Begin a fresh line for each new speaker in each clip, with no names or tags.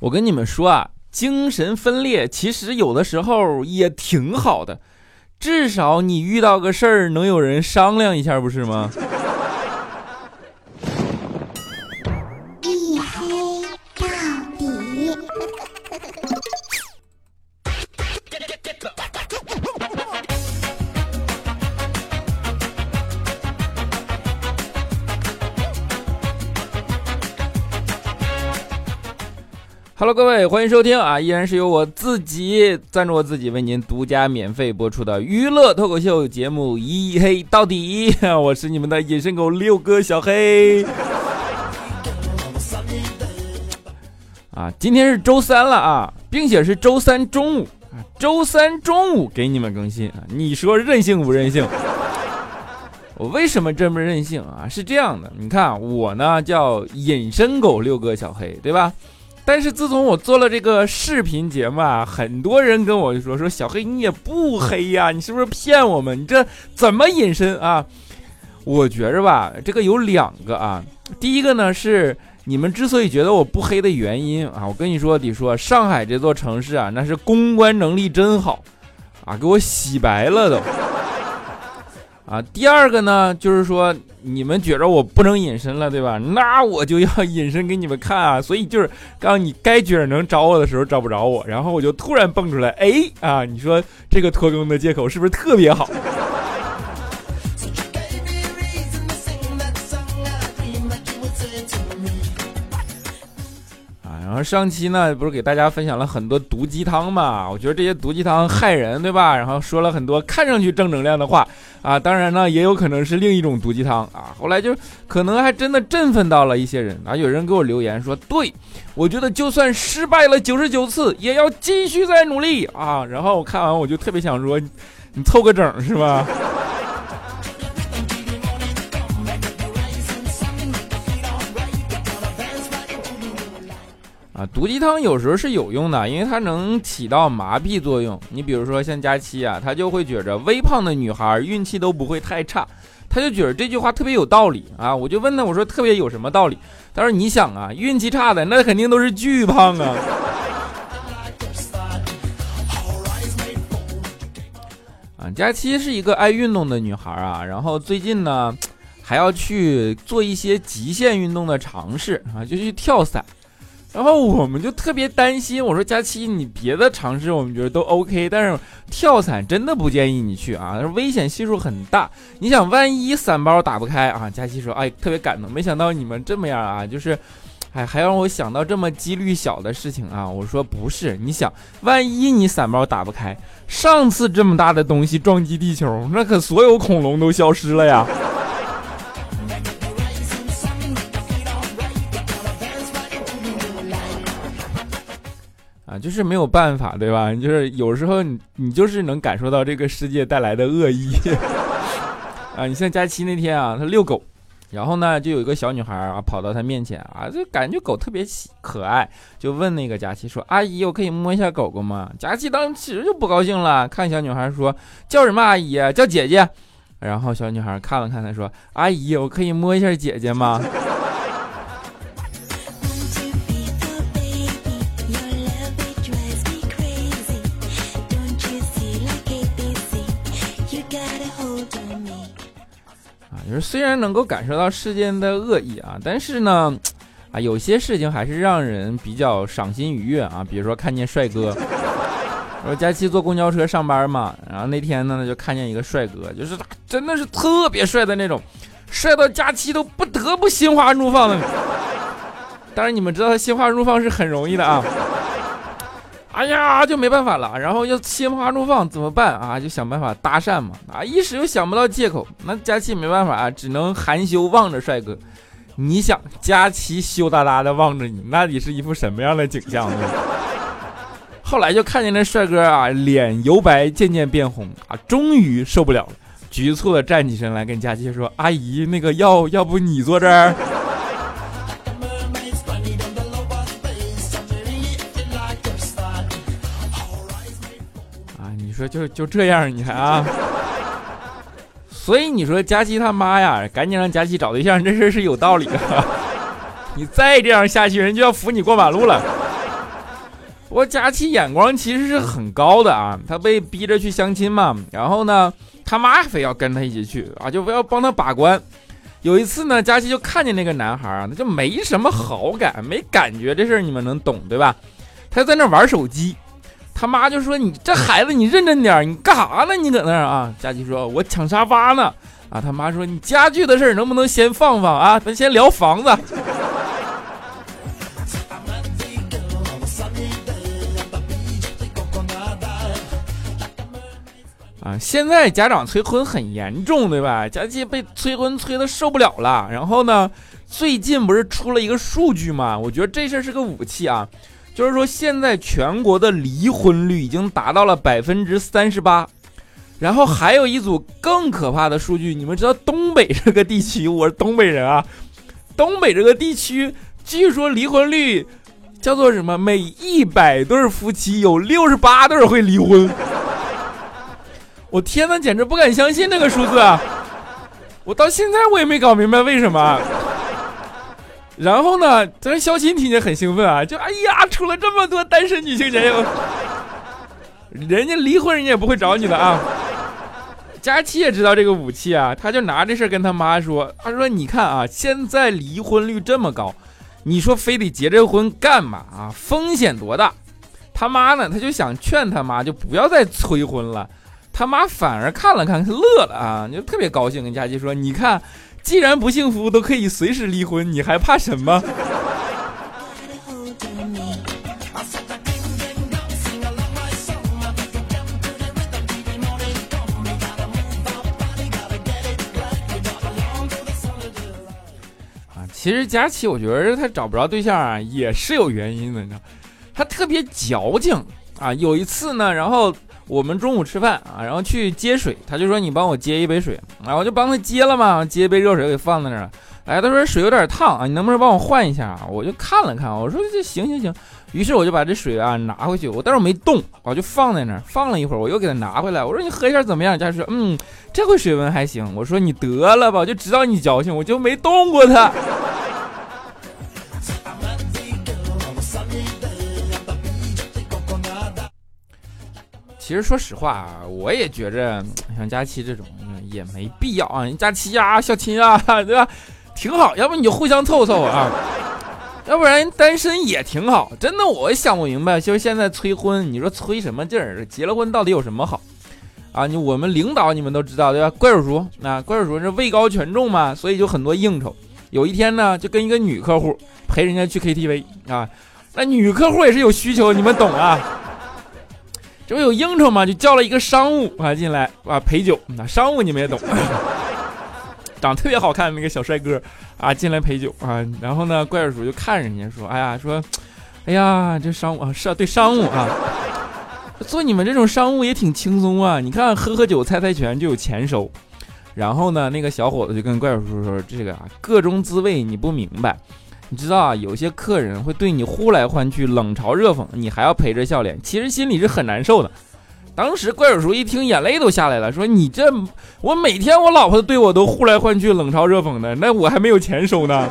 我跟你们说啊，精神分裂其实有的时候也挺好的，至少你遇到个事儿能有人商量一下，不是吗？各位，欢迎收听啊！依然是由我自己赞助我自己为您独家免费播出的娱乐脱口秀节目《一黑到底》，我是你们的隐身狗六哥小黑。啊，今天是周三了啊，并且是周三中午，周三中午给你们更新啊，你说任性不任性？我为什么这么任性啊？是这样的，你看我呢叫隐身狗六哥小黑，对吧？但是自从我做了这个视频节目啊，很多人跟我说说小黑你也不黑呀、你是不是骗我们？你这怎么隐身啊？我觉着吧，这个有两个啊。第一个呢是你们之所以觉得我不黑的原因啊，我跟你说，得说上海这座城市啊，那是公关能力真好啊，给我洗白了都。啊，第二个呢，就是说你们觉着我不能隐身了，对吧？那我就要隐身给你们看啊！所以就是刚你该觉着能找我的时候找不着我，然后我就突然蹦出来，哎啊！你说这个拖更的借口是不是特别好？上期呢，不是给大家分享了很多毒鸡汤嘛？我觉得这些毒鸡汤害人，对吧？然后说了很多看上去正能量的话啊，当然呢，也有可能是另一种毒鸡汤啊。后来就可能还真的振奋到了一些人啊。有人给我留言说，对我觉得就算失败了九十九次，也要继续再努力啊。然后我看完我就特别想说，你凑个整是吧？啊，毒鸡汤有时候是有用的，因为它能起到麻痹作用。你比如说像佳期啊，他就会觉着微胖的女孩运气都不会太差，他就觉得这句话特别有道理啊。我就问他，我说特别有什么道理？他说你想啊，运气差的那肯定都是巨胖啊。啊，佳期是一个爱运动的女孩啊，然后最近呢，还要去做一些极限运动的尝试啊，就去跳伞。然后我们就特别担心，我说佳期，你别的尝试我们觉得都 OK，但是跳伞真的不建议你去啊，危险系数很大。你想，万一伞包打不开啊？佳期说，哎，特别感动，没想到你们这么样啊，就是，哎，还让我想到这么几率小的事情啊。我说不是，你想，万一你伞包打不开，上次这么大的东西撞击地球，那可所有恐龙都消失了呀。就是没有办法，对吧？就是有时候你你就是能感受到这个世界带来的恶意 啊。你像佳期那天啊，他遛狗，然后呢，就有一个小女孩啊跑到他面前啊，就感觉狗特别可爱，就问那个佳期说：“阿姨，我可以摸一下狗狗吗？”佳期当时其实就不高兴了，看小女孩说：“叫什么阿姨？叫姐姐。”然后小女孩看了看他说：“阿姨，我可以摸一下姐姐吗？”虽然能够感受到世间的恶意啊，但是呢，啊，有些事情还是让人比较赏心愉悦啊。比如说看见帅哥，我说佳期坐公交车上班嘛，然后那天呢就看见一个帅哥，就是真的是特别帅的那种，帅到佳期都不得不心花怒放的。当然你们知道他心花怒放是很容易的啊。哎呀，就没办法了，然后又心花怒放怎么办啊？就想办法搭讪嘛，啊，一时又想不到借口，那佳琪没办法啊，只能含羞望着帅哥。你想，佳琪羞答答的望着你，那你是一副什么样的景象呢？后来就看见那帅哥啊，脸由白渐渐变红啊，终于受不了了，局促的站起身来跟佳琪说：“阿姨，那个要要不你坐这儿？”说就就这样，你看啊，所以你说佳琪他妈呀，赶紧让佳琪找对象，这事是有道理的。你再这样下去，人就要扶你过马路了。不过佳琪眼光其实是很高的啊，他被逼着去相亲嘛，然后呢，他妈非要跟他一起去啊，就非要帮他把关。有一次呢，佳琪就看见那个男孩啊，他就没什么好感，没感觉，这事儿你们能懂对吧？他在那玩手机，他妈就说：“你这孩子，你认真点，你干啥呢？你搁那儿啊？”佳琪说：“我抢沙发呢。”啊，他妈说：“你家具的事儿能不能先放放啊？咱先聊房子。”啊，现在家长催婚很严重，对吧？佳琪被催婚催的受不了了。然后呢，最近不是出了一个数据吗？我觉得这事儿是个武器啊，就是说现在全国的离婚率已经达到了百分之三十八。然后还有一组更可怕的数据，你们知道东北这个地区，我是东北人啊，东北这个地区据说离婚率叫做什么？每一百对夫妻有六十八对会离婚。我天呐，简直不敢相信这个数字啊！我到现在我也没搞明白为什么。然后呢，咱肖钦听见很兴奋啊，就哎呀，出了这么多单身女性节目，人家离婚人家也不会找你的啊。佳琪也知道这个武器啊，他就拿这事跟他妈说，他说你看啊，现在离婚率这么高，你说非得结这婚干嘛啊？风险多大？他妈呢，他就想劝他妈就不要再催婚了。他妈反而看了看，乐了啊，就特别高兴，跟佳琪说：“你看，既然不幸福都可以随时离婚，你还怕什么？”啊，其实佳琪，我觉得他找不着对象啊，也是有原因的，你知道，他特别矫情啊。有一次呢，然后。我们中午吃饭啊，然后去接水，他就说你帮我接一杯水，啊，我就帮他接了嘛，接一杯热水给放在那儿。哎，他说水有点烫啊，你能不能帮我换一下啊？我就看了看，我说这行行行。于是我就把这水啊拿回去，我但是我没动，我就放在那儿，放了一会儿，我又给他拿回来，我说你喝一下怎么样？家说嗯，这回水温还行。我说你得了吧，我就知道你矫情，我就没动过他。其实说实话啊，我也觉着像佳期这种也没必要啊。佳期呀，小秦啊，对吧？挺好，要不你就互相凑凑啊，要不然单身也挺好。真的，我想不明白，就是现在催婚，你说催什么劲儿？结了婚到底有什么好啊？你我们领导你们都知道对吧？怪叔叔啊，怪叔叔是位高权重嘛，所以就很多应酬。有一天呢，就跟一个女客户陪人家去 KTV 啊，那女客户也是有需求，你们懂啊？这不有应酬吗？就叫了一个商务啊进来啊陪酒。那商务你们也懂，长特别好看那个小帅哥啊进来陪酒啊。然后呢，怪叔叔就看人家说：“哎呀，说，哎呀，这商务啊是啊，对商务啊，做你们这种商务也挺轻松啊。你看喝喝酒猜猜拳就有钱收。”然后呢，那个小伙子就跟怪叔叔说：“这个啊，各种滋味你不明白。”你知道啊，有些客人会对你呼来唤去，冷嘲热讽，你还要陪着笑脸，其实心里是很难受的。当时怪叔叔一听，眼泪都下来了，说：“你这，我每天我老婆对我都呼来唤去，冷嘲热讽的，那我还没有钱收呢。”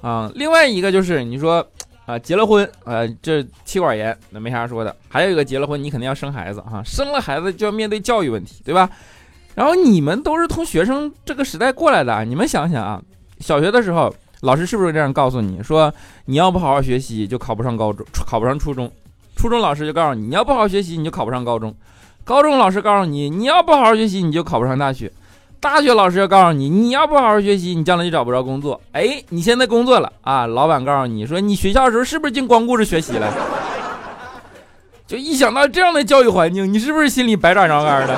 啊，另外一个就是你说。啊，结了婚，呃，这气管炎那没啥说的。还有一个，结了婚你肯定要生孩子哈，生了孩子就要面对教育问题，对吧？然后你们都是从学生这个时代过来的，你们想想啊，小学的时候老师是不是这样告诉你说，你要不好好学习就考不上高中，考不上初中；初中老师就告诉你，你要不好好学习你就考不上高中；高中老师告诉你，你要不好好学习你就考不上大学。大学老师要告诉你，你要不好好学习，你将来就找不着工作。哎，你现在工作了啊，老板告诉你说，你学校的时候是不是净光顾着学习了？就一想到这样的教育环境，你是不是心里百爪挠肝的？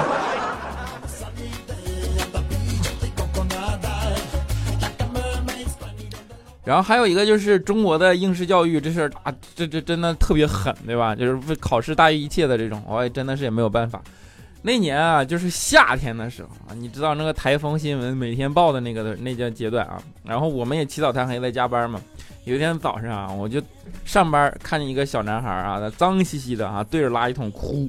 然后还有一个就是中国的应试教育这事儿啊，这这真的特别狠，对吧？就是考试大于一切的这种，我也真的是也没有办法。那年啊，就是夏天的时候啊，你知道那个台风新闻每天报的那个的那叫阶段啊，然后我们也起早贪黑在加班嘛。有一天早上啊，我就上班看见一个小男孩啊，他脏兮兮的啊，对着垃圾桶哭。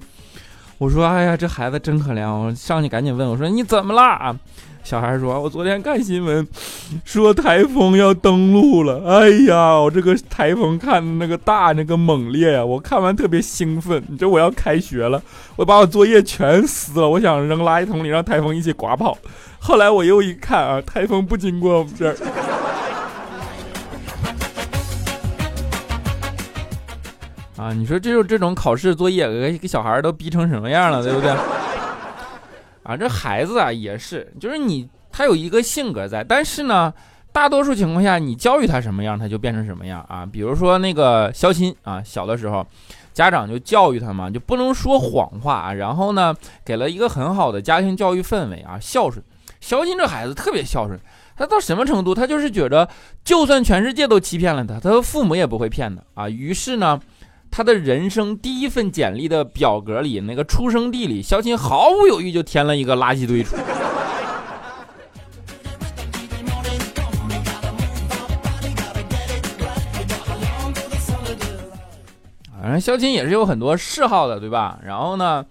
我说：“哎呀，这孩子真可怜。”我上去赶紧问我说：“你怎么啦啊？”小孩说：“我昨天看新闻，说台风要登陆了。哎呀，我这个台风看那个大，那个猛烈呀！我看完特别兴奋。你这我要开学了，我把我作业全撕了，我想扔垃圾桶里，让台风一起刮跑。后来我又一看啊，台风不经过我们这儿。”啊，你说这就这种考试作业，给给小孩都逼成什么样了，对不对？啊，这孩子啊也是，就是你他有一个性格在，但是呢，大多数情况下你教育他什么样，他就变成什么样啊。比如说那个肖钦啊，小的时候，家长就教育他嘛，就不能说谎话，然后呢，给了一个很好的家庭教育氛围啊，孝顺。肖钦这孩子特别孝顺，他到什么程度？他就是觉得，就算全世界都欺骗了他，他的父母也不会骗他啊。于是呢。他的人生第一份简历的表格里，那个出生地里，肖钦毫不犹豫就填了一个垃圾堆出。反正肖钦也是有很多嗜好的，对吧？然后呢，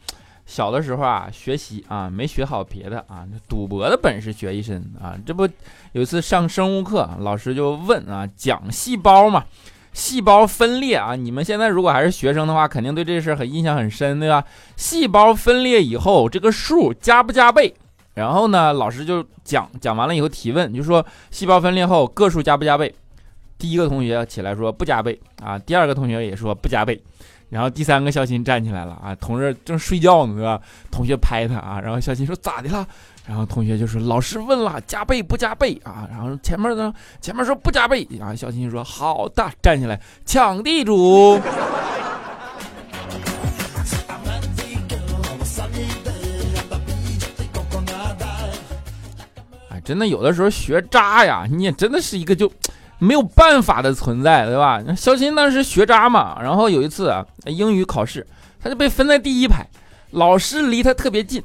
小的时候啊，学习啊没学好别的啊，赌博的本事学一身啊。这不有一次上生物课，老师就问啊，讲细胞嘛。细胞分裂啊！你们现在如果还是学生的话，肯定对这事儿很印象很深，对吧？细胞分裂以后，这个数加不加倍？然后呢，老师就讲讲完了以后提问，就说细胞分裂后个数加不加倍？第一个同学起来说不加倍啊，第二个同学也说不加倍，然后第三个孝心站起来了啊，同志正睡觉呢，对吧？同学拍他啊，然后孝心说咋的了？然后同学就说：“老师问了，加倍不加倍啊？”然后前面呢，前面说不加倍啊。小新说：“好的，站起来抢地主。”哎，真的有的时候学渣呀，你也真的是一个就没有办法的存在，对吧？小新当时学渣嘛，然后有一次啊，英语考试，他就被分在第一排，老师离他特别近。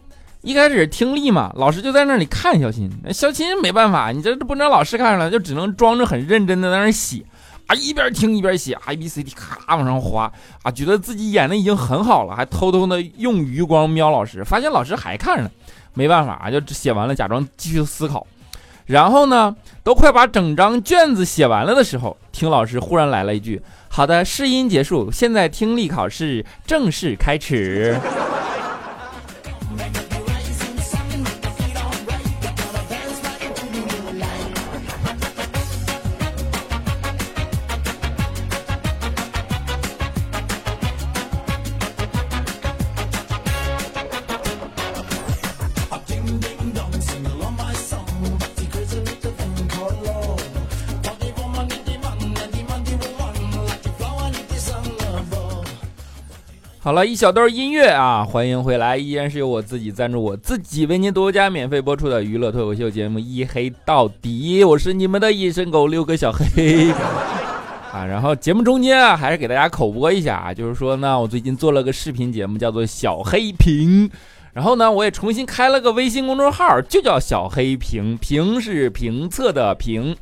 一开始听力嘛，老师就在那里看肖钦，肖钦没办法，你这不能老师看出来，就只能装着很认真的在那写，啊，一边听一边写，A B C D 咔往上划，啊，觉得自己演的已经很好了，还偷偷的用余光瞄老师，发现老师还看着呢，没办法啊，就写完了，假装继续思考，然后呢，都快把整张卷子写完了的时候，听老师忽然来了一句：“好的，试音结束，现在听力考试正式开始。”好了一小段音乐啊，欢迎回来，依然是由我自己赞助，我自己为您独家免费播出的娱乐脱口秀节目《一黑到底》，我是你们的隐身狗六哥小黑 啊。然后节目中间啊，还是给大家口播一下啊，就是说呢，我最近做了个视频节目，叫做小黑评，然后呢，我也重新开了个微信公众号，就叫小黑评，评是评测的评。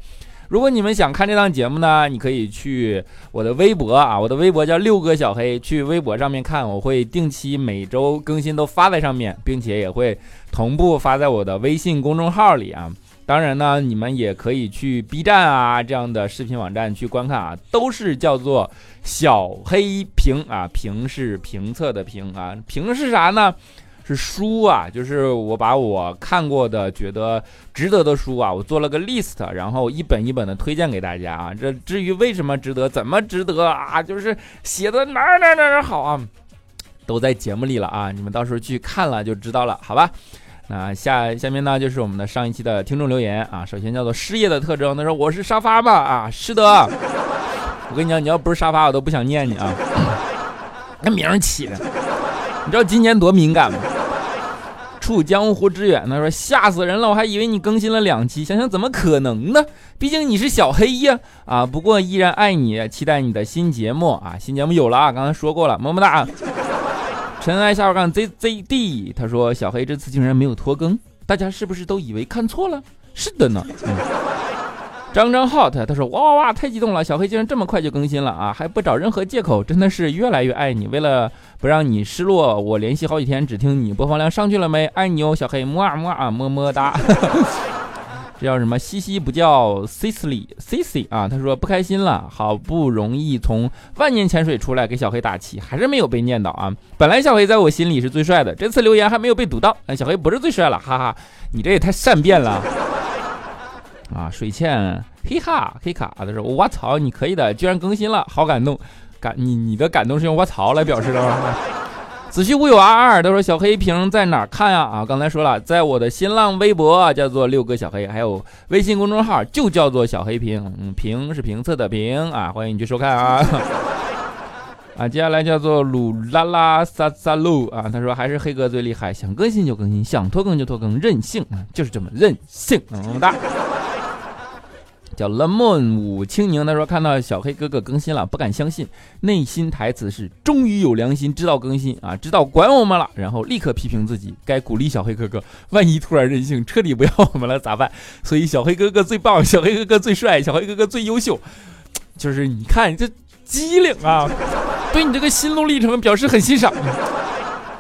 如果你们想看这档节目呢，你可以去我的微博啊，我的微博叫六哥小黑，去微博上面看，我会定期每周更新都发在上面，并且也会同步发在我的微信公众号里啊。当然呢，你们也可以去 B 站啊这样的视频网站去观看啊，都是叫做小黑评啊，评是评测的评啊，评是啥呢？是书啊，就是我把我看过的、觉得值得的书啊，我做了个 list，然后一本一本的推荐给大家啊。这至于为什么值得、怎么值得啊，就是写的哪儿哪哪好啊，都在节目里了啊。你们到时候去看了就知道了，好吧？那下下面呢就是我们的上一期的听众留言啊。首先叫做失业的特征，他说我是沙发吧啊，是的。我跟你讲，你要不是沙发，我都不想念你啊。那名起的，你知道今年多敏感吗？处江湖之远，呢说吓死人了，我还以为你更新了两期，想想怎么可能呢？毕竟你是小黑呀！啊，不过依然爱你，期待你的新节目啊！新节目有了啊，刚才说过了，么么哒。尘埃下杠 ZZD，他说小黑这次竟然没有拖更，大家是不是都以为看错了？是的呢。嗯张张 hot，他说哇哇哇，太激动了，小黑竟然这么快就更新了啊，还不找任何借口，真的是越来越爱你。为了不让你失落，我连续好几天只听你播放量上去了没？爱你哦，小黑，么啊么啊，么么哒。这叫什么？西西不叫 Cici Cici 啊？他说不开心了，好不容易从万年潜水出来给小黑打气，还是没有被念叨啊。本来小黑在我心里是最帅的，这次留言还没有被读到，小黑不是最帅了，哈哈，你这也太善变了。啊，水倩，嘿哈，嘿卡，他说我操，你可以的，居然更新了，好感动，感你你的感动是用我操来表示的吗？子虚乌有二二，他说小黑屏在哪看呀？啊，刚才说了，在我的新浪微博叫做六哥小黑，还有微信公众号就叫做小黑屏，嗯，评是评测的评啊，欢迎你去收看啊。啊，接下来叫做鲁拉拉萨萨鲁啊，他说还是黑哥最厉害，想更新就更新，想拖更就拖更，任性啊，就是这么任性，么么哒。叫 lemon 五青柠，他说看到小黑哥哥更新了，不敢相信，内心台词是终于有良心，知道更新啊，知道管我们了，然后立刻批评自己，该鼓励小黑哥哥，万一突然任性，彻底不要我们了咋办？所以小黑哥哥最棒，小黑哥哥最帅，小黑哥哥最优秀，就是你看这机灵啊，对你这个心路历程表示很欣赏，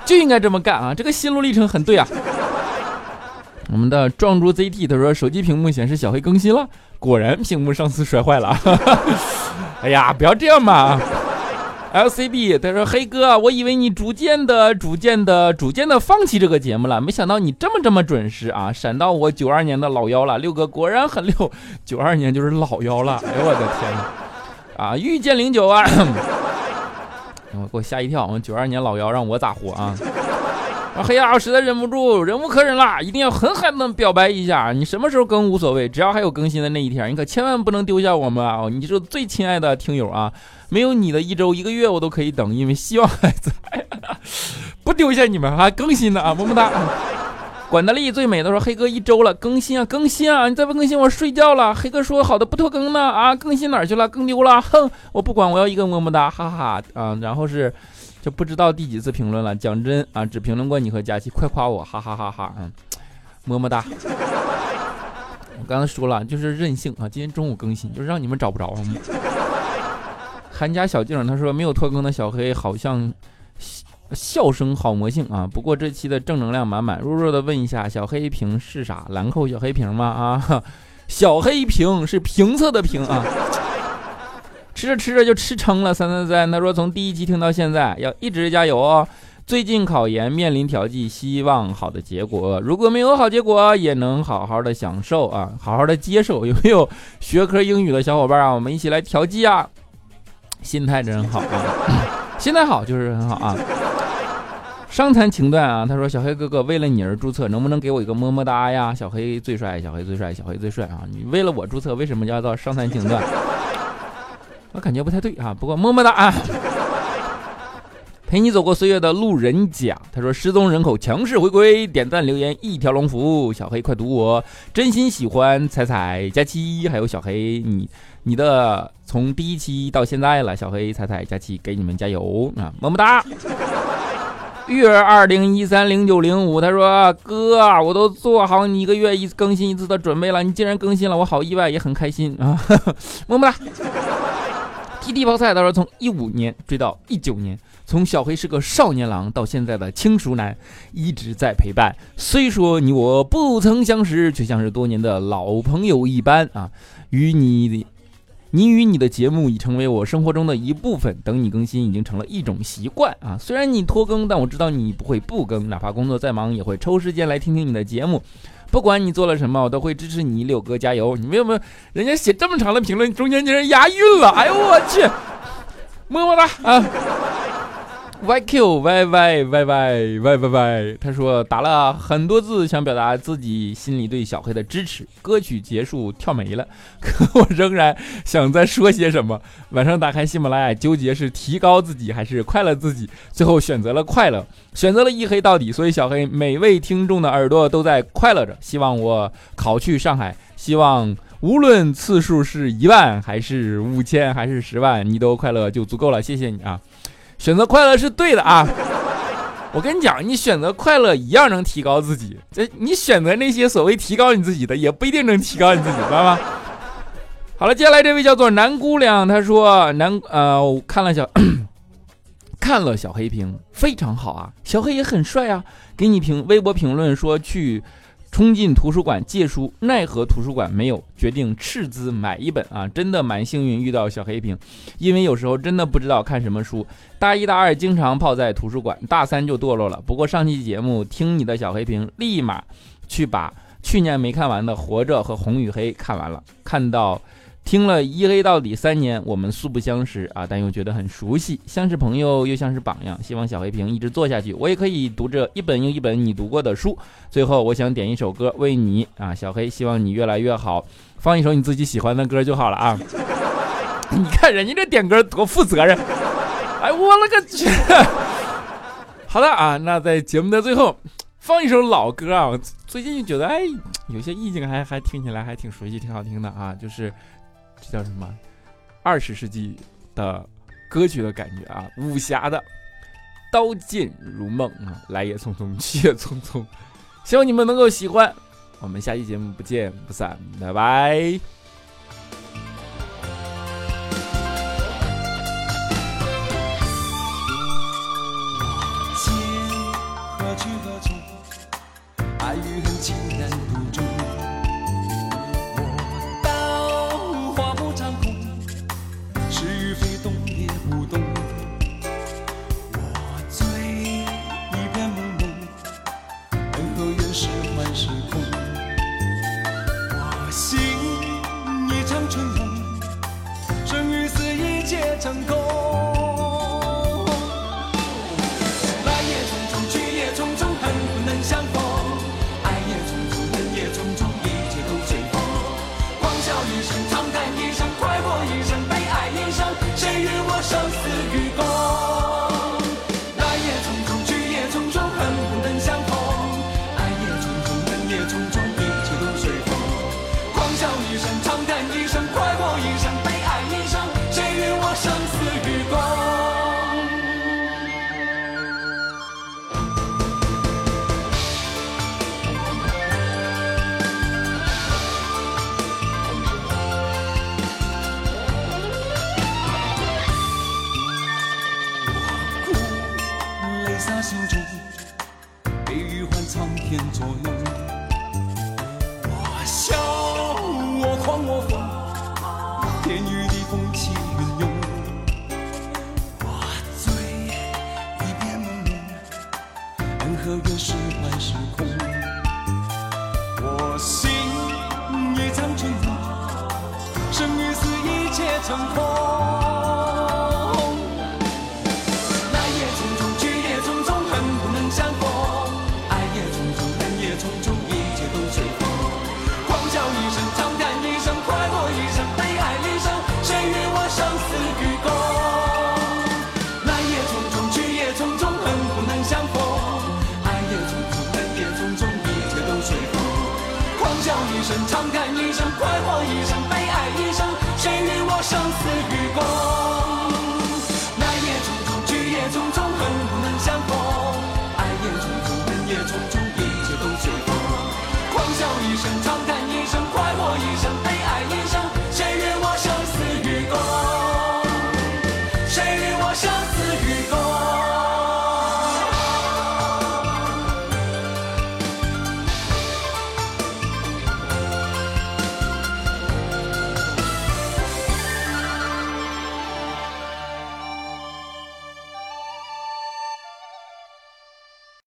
就应该这么干啊，这个心路历程很对啊。我们的壮猪 ZT 他说手机屏幕显示小黑更新了。果然屏幕上次摔坏了，哎呀，不要这样嘛！LCB 他说：“黑哥，我以为你逐渐的、逐渐的、逐渐的放弃这个节目了，没想到你这么这么准时啊，闪到我九二年的老幺了。六哥果然很六，九二年就是老幺了。哎呦我的天哪！啊，遇见零九啊，我给我吓一跳，我九二年老幺让我咋活啊？”啊黑呀，我实在忍不住，忍无可忍了，一定要狠狠的表白一下。你什么时候更无所谓，只要还有更新的那一天，你可千万不能丢下我们啊！你是最亲爱的听友啊，没有你的一周一个月我都可以等，因为希望还在，不丢下你们，还更新的啊，么么哒。管德利最美的说，黑哥一周了，更新啊更新啊，你再不更新我睡觉了。黑哥说好的不拖更呢啊，更新哪去了？更丢了，哼，我不管，我要一个么么哒，哈哈啊，然后是。就不知道第几次评论了。讲真啊，只评论过你和佳琪，快夸我，哈哈哈哈！嗯，么么哒。我刚才说了，就是任性啊。今天中午更新，就是让你们找不着。韩家小静他说没有拖更的小黑好像笑声好魔性啊。不过这期的正能量满满。弱弱的问一下，小黑瓶是啥？兰蔻小黑瓶吗？啊，小黑瓶是评测的评啊。吃着吃着就吃撑了，三三三。他说从第一期听到现在，要一直加油哦。最近考研面临调剂，希望好的结果。如果没有好结果，也能好好的享受啊，好好的接受。有没有学科英语的小伙伴啊？我们一起来调剂啊！心态真好啊，心态好就是很好啊。伤残情段啊，他说小黑哥哥为了你而注册，能不能给我一个么么哒呀？小黑最帅，小黑最帅，小黑最帅啊！你为了我注册，为什么叫做伤残情段？我感觉不太对啊，不过么么哒啊！陪你走过岁月的路人甲，他说失踪人口强势回归，点赞留言一条龙服务，小黑快读我，真心喜欢彩彩佳期，还有小黑你你的从第一期到现在了，小黑彩彩佳期给你们加油啊，么么哒！月二零一三零九零五，他说哥，我都做好你一个月一更新一次的准备了，你竟然更新了，我好意外也很开心啊，么么哒！T D 泡菜，他说从一五年追到一九年，从小黑是个少年郎到现在的轻熟男，一直在陪伴。虽说你我不曾相识，却像是多年的老朋友一般啊。与你的，你与你的节目已成为我生活中的一部分。等你更新已经成了一种习惯啊。虽然你拖更，但我知道你不会不更，哪怕工作再忙，也会抽时间来听听你的节目。不管你做了什么，我都会支持你，六哥加油！你们有没有？人家写这么长的评论，中间竟然押韵了！哎呦我去，么么哒啊！YQ Y Y Y Y Y Y 他说打了很多字，想表达自己心里对小黑的支持。歌曲结束跳没了，可我仍然想再说些什么。晚上打开喜马拉雅，纠结是提高自己还是快乐自己，最后选择了快乐，选择了一黑到底。所以小黑每位听众的耳朵都在快乐着。希望我考去上海，希望无论次数是一万还是五千还是十万，你都快乐就足够了。谢谢你啊。选择快乐是对的啊！我跟你讲，你选择快乐一样能提高自己。这你选择那些所谓提高你自己的，也不一定能提高你自己，知道吗？
好了，接下来这位叫做南姑娘，她说南呃，我看了小 看了小黑屏，非常好啊，小黑也很帅啊。给你评微博评论说去冲进图书馆借书，奈何图书馆没有，决定斥资买一本啊，真的蛮幸运遇到小黑瓶，因为有时候真的不知道看什么书。大一大二经常泡在图书馆，大三就堕落了。不过上期节目听你的小黑瓶，立马去把去年没看完的《活着》和《红与黑》看完了，看到。听了一黑到底三年，我们素不相识啊，但又觉得很熟悉，像是朋友又像是榜样。希望小黑屏一直做下去，我也可以读着一本又一本你读过的书。最后，我想点一首歌为你啊，小黑，希望你越来越好。放一首你自己喜欢的歌就好了啊。你看人家这点歌多负责任，哎，我勒个去！好的啊，那在节目的最后放一首老歌啊，最近就觉得哎，有些意境还还听起来还挺熟悉，挺好听的啊，就是。这叫什么？二十世纪的歌曲的感觉啊，武侠的，刀剑如梦啊，来也匆匆，去也匆匆。希望你们能够喜欢，我们下期节目不见不散，拜拜。悲与欢苍天左右。我笑，我狂，我疯，天与地风起云涌。我醉，一片朦胧，缘和愿是幻是空，我心一场春梦，生与死一切成空。生长叹一声，快活一生，悲哀一生，谁与我生死与共？来也匆匆，去也匆匆，恨不能相逢。